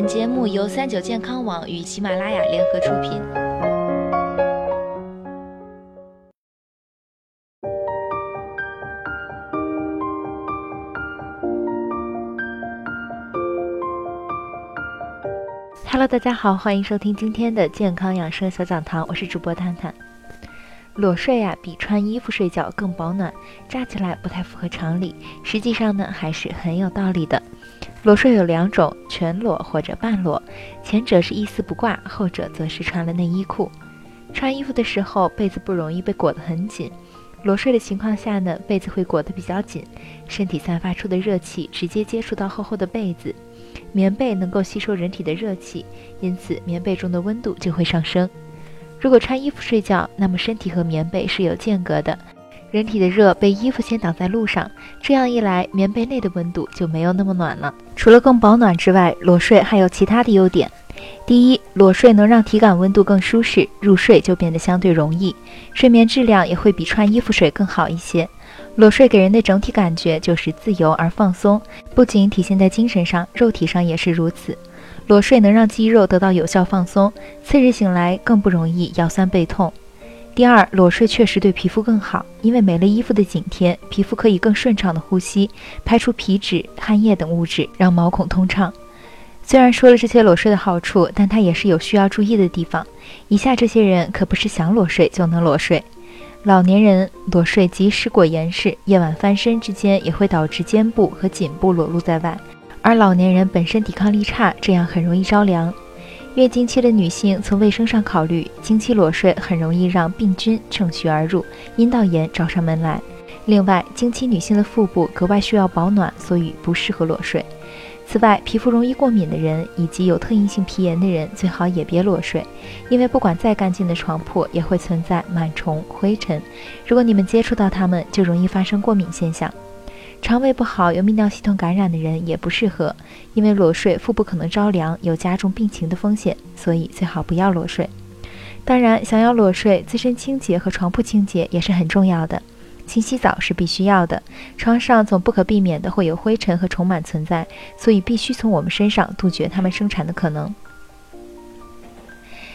本节目由三九健康网与喜马拉雅联合出品。Hello，大家好，欢迎收听今天的健康养生小讲堂，我是主播探探。裸睡啊，比穿衣服睡觉更保暖，乍起来不太符合常理，实际上呢，还是很有道理的。裸睡有两种，全裸或者半裸，前者是一丝不挂，后者则是穿了内衣裤。穿衣服的时候，被子不容易被裹得很紧；裸睡的情况下呢，被子会裹得比较紧，身体散发出的热气直接接触到厚厚的被子，棉被能够吸收人体的热气，因此棉被中的温度就会上升。如果穿衣服睡觉，那么身体和棉被是有间隔的。人体的热被衣服先挡在路上，这样一来，棉被内的温度就没有那么暖了。除了更保暖之外，裸睡还有其他的优点。第一，裸睡能让体感温度更舒适，入睡就变得相对容易，睡眠质量也会比穿衣服睡更好一些。裸睡给人的整体感觉就是自由而放松，不仅体现在精神上，肉体上也是如此。裸睡能让肌肉得到有效放松，次日醒来更不容易腰酸背痛。第二，裸睡确实对皮肤更好，因为没了衣服的紧贴，皮肤可以更顺畅的呼吸，排出皮脂、汗液等物质，让毛孔通畅。虽然说了这些裸睡的好处，但它也是有需要注意的地方。以下这些人可不是想裸睡就能裸睡。老年人裸睡及时裹严实，夜晚翻身之间也会导致肩部和颈部裸露在外，而老年人本身抵抗力差，这样很容易着凉。月经期的女性，从卫生上考虑，经期裸睡很容易让病菌乘虚而入，阴道炎找上门来。另外，经期女性的腹部格外需要保暖，所以不适合裸睡。此外，皮肤容易过敏的人以及有特异性皮炎的人，最好也别裸睡，因为不管再干净的床铺，也会存在螨虫、灰尘，如果你们接触到它们，就容易发生过敏现象。肠胃不好、有泌尿系统感染的人也不适合，因为裸睡腹部可能着凉，有加重病情的风险，所以最好不要裸睡。当然，想要裸睡，自身清洁和床铺清洁也是很重要的，勤洗澡是必须要的。床上总不可避免的会有灰尘和虫螨存在，所以必须从我们身上杜绝它们生产的可能。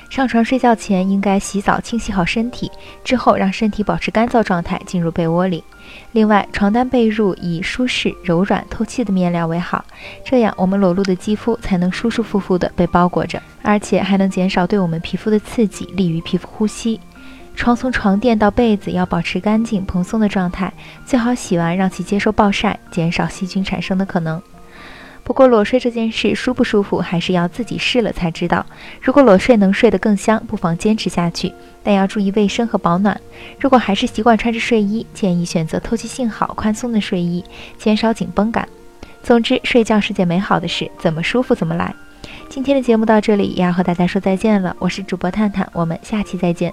上床睡觉前应该洗澡清洗好身体，之后让身体保持干燥状态进入被窝里。另外，床单被褥以舒适、柔软、透气的面料为好，这样我们裸露的肌肤才能舒舒服服地被包裹着，而且还能减少对我们皮肤的刺激，利于皮肤呼吸。床从床垫到被子要保持干净蓬松的状态，最好洗完让其接受暴晒，减少细菌产生的可能。不过裸睡这件事舒不舒服，还是要自己试了才知道。如果裸睡能睡得更香，不妨坚持下去，但要注意卫生和保暖。如果还是习惯穿着睡衣，建议选择透气性好、宽松的睡衣，减少紧绷感。总之，睡觉是件美好的事，怎么舒服怎么来。今天的节目到这里，也要和大家说再见了。我是主播探探，我们下期再见。